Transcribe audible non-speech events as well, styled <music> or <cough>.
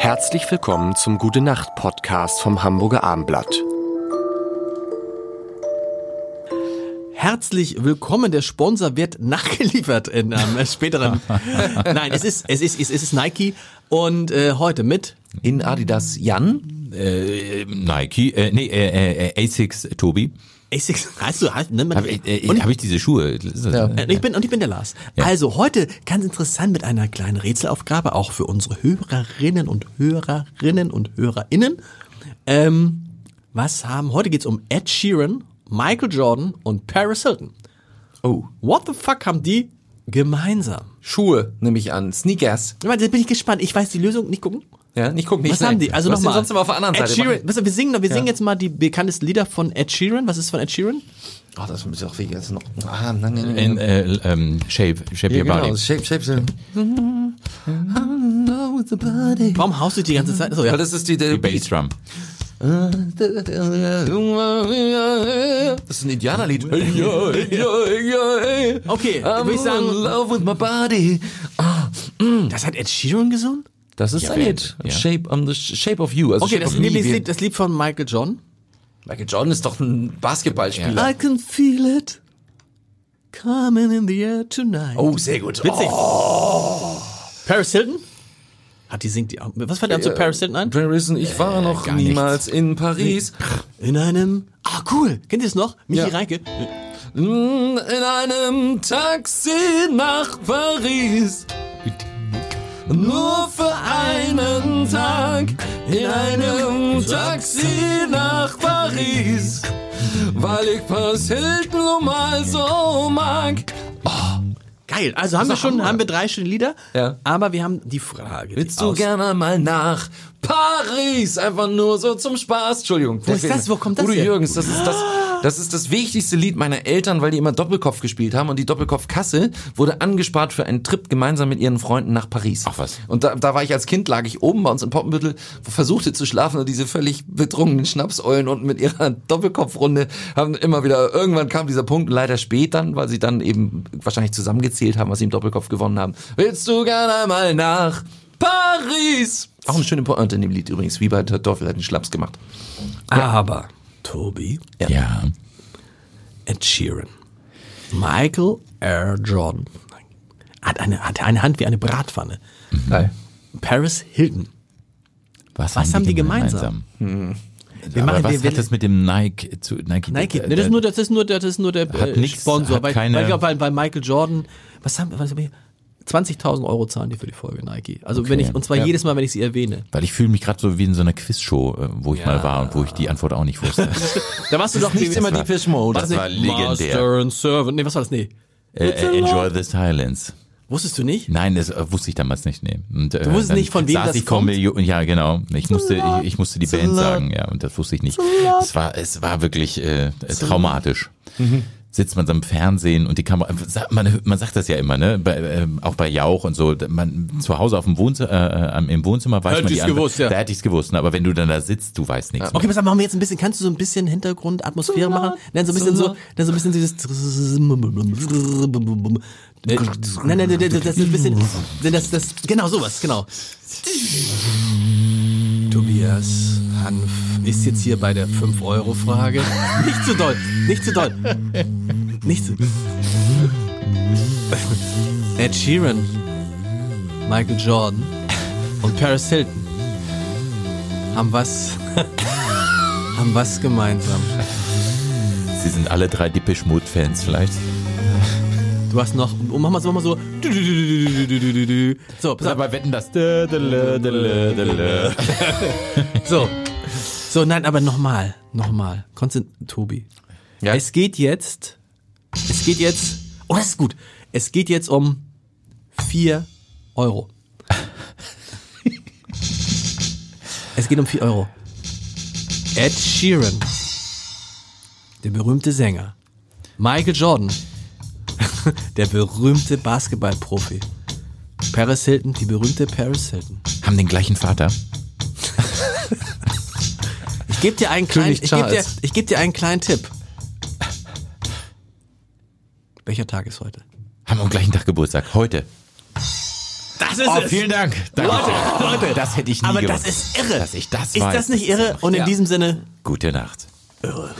Herzlich willkommen zum Gute Nacht Podcast vom Hamburger Armblatt. Herzlich willkommen. Der Sponsor wird nachgeliefert in <laughs> einem späteren. Nein, es ist es ist es ist Nike und äh, heute mit In Adidas Jan. Äh, Nike, äh, nee, äh, äh, Asics Tobi. Asics. Hast du hast, nennt man Habe ich, äh, und hab ich diese Schuhe? Ja. äh, Äh, Ich bin, und ich bin der Lars. Also heute ganz interessant mit einer kleinen Rätselaufgabe, auch für unsere Hörerinnen und Hörerinnen und HörerInnen. Ähm, was haben, heute geht's um Ed Sheeran, Michael Jordan und Paris Hilton. Oh. What the fuck haben die gemeinsam? Schuhe, nehme ich an. Sneakers. Ich meine, Da bin ich gespannt. Ich weiß die Lösung, nicht gucken. Ja, nicht gucken, nicht Was haben die? Also nochmal. sonst immer auf der anderen Ed Seite. Sheeran. Was, wir singen, wir singen Ja. jetzt mal die bekanntesten Lieder von Ed Sheeran. Was ist von Ed Sheeran? Oh, das ist auch. Das ist noch. Ah, nein, nein, nein. in, äh, ähm, Shape, Shape ja, Your genau. Body. Shape, shape, shape. Warum haust du die ganze Zeit? So, ja. Das ist die, der Die Bassdrum. Das ist ein Indianerlied. Okay, würde ich sagen- in love with my body. Das hat Ed Sheeran gesungen? Das ist Ja, ein Lied. ja. Shape, um the Shape of You. Also Okay, Shape das Me, wie- Lieblingslied, das Lied von Michael John. Michael Jordan ist doch ein Basketballspieler. I can feel it coming in the air tonight. Oh, sehr gut. Witzig. Paris Hilton? Hat die singt die auch. Was fällt dir zu Paris Hilton ein? Paris ich war noch gar niemals in Paris. In einem. Ah, cool. Kennt ihr es noch? Michi Ja. Reinke. In einem Taxi nach Paris. Nur für Tag. In einem Taxi nach Paris. Weil ich Paris Hilton mal so mag. Geil. Also haben wir schon, Hammer. haben wir drei schöne Lieder. Ja. Aber wir haben die Frage. Willst die du gerne mal nach Paris? Einfach nur so zum Spaß. Entschuldigung. Wo ist das? Wo kommt das Udo her? Jürgens, das ist das, das ist das wichtigste Lied meiner Eltern, weil die immer Doppelkopf gespielt haben und die Doppelkopfkasse wurde angespart für einen Trip gemeinsam mit ihren Freunden nach Paris. Ach was. Und da, da war ich als Kind, lag ich oben bei uns in Poppenbüttel, versuchte zu schlafen und diese völlig betrunkenen Schnapseulen unten mit ihrer <laughs> Doppelkopfrunde haben immer wieder, irgendwann kam dieser Punkt, leider spät dann, weil sie dann eben wahrscheinlich zusammengezählt haben, was sie im Doppelkopf gewonnen haben. Willst du gerne einmal nach Paris? Auch eine schöne Pointe in dem Lied übrigens, wie bei der Teufel hat einen Schnaps gemacht. Aber, Tobi, Ja. Ed Sheeran, Michael R. Jordan hat eine, hat eine Hand wie eine Bratpfanne. Geil. Paris Hilton. Was haben die gemeinsam? Wir Aber machen- was wir- wir- hat das mit dem Nike zu Nike? Nike. äh, das ist nur, das ist nur, das ist nur der Hat äh, nix, Sponsor. hat weil, keine- weil, weil, weil Michael Jordan, was haben, was haben wir? 20.000 Euro zahlen die für die Folge Nike. Also wenn ich, und zwar jedes Mal, wenn ich sie erwähne. Weil ich fühle mich gerade so wie in so einer Quizshow, äh, wo ich mal war und wo ich die Antwort auch nicht wusste. <laughs> Da warst du doch <laughs> Nicht immer war- die Fish Mode. das war legendär. Master and Servant. Nee, was war das? Nee. äh, äh, enjoy the silence. Wusstest du nicht? Nein, das äh, wusste ich damals nicht. Nee. Und, äh, Du wusstest nicht, von wem das ich kommt? Millionen, Ja, genau. Ich musste, ich, ich musste die Band sagen, ja, und das wusste ich nicht. Es war, es war wirklich äh, traumatisch. Mhm. Sitzt man so im Fernsehen und die Kamera, man, man sagt das ja immer, ne? Bei, ähm, auch bei Jauch und so. Man zu Hause auf dem Wohnzimmer, äh, äh, im Wohnzimmer weiß Hätte man die gewusst, ja. Da hätte ich's gewusst. Ne? Aber wenn du dann da sitzt, du weißt nichts. Okay, pass auf, machen wir jetzt ein bisschen, kannst du so ein bisschen Hintergrundatmosphäre machen? Dann so ein bisschen so, dann so ein bisschen dieses Nein, nein, nein, das ist ein bisschen, das, das, genau sowas, genau. Tobias Hanf ist jetzt hier bei der 5-Euro-Frage. Nicht zu doll, nicht zu doll. Nicht zu. Ed Sheeran, Michael Jordan und Paris Hilton haben was, <laughs> haben was gemeinsam. Sie sind alle drei Depeche Mode Fans vielleicht. Du hast noch, oh, mach mal so, mach mal so. So, pass auf. Wetten das. So. So, nein, aber nochmal, nochmal. Konstant, Tobi. Ja. Es geht jetzt, es geht jetzt, oh, das ist gut. Es geht jetzt um 4 Euro. es geht um 4 Euro. Ed Sheeran, der berühmte Sänger. Michael Jordan, <laughs> der berühmte Basketballprofi. Paris Hilton, die berühmte Paris Hilton. Haben den gleichen Vater. <laughs> Ich gebe dir einen kleinen, ich gebe dir, ich geb dir einen kleinen Tipp. Welcher Tag ist heute? Haben am gleichen Tag Geburtstag. Heute. Das ist Oh, es. vielen Dank. Danke. Leute, Leute. Das hätte ich nie Aber gewusst. das ist irre. Dass ich das Ist weiß. das nicht irre? Und in Ja. diesem Sinne, Gute Nacht. irre.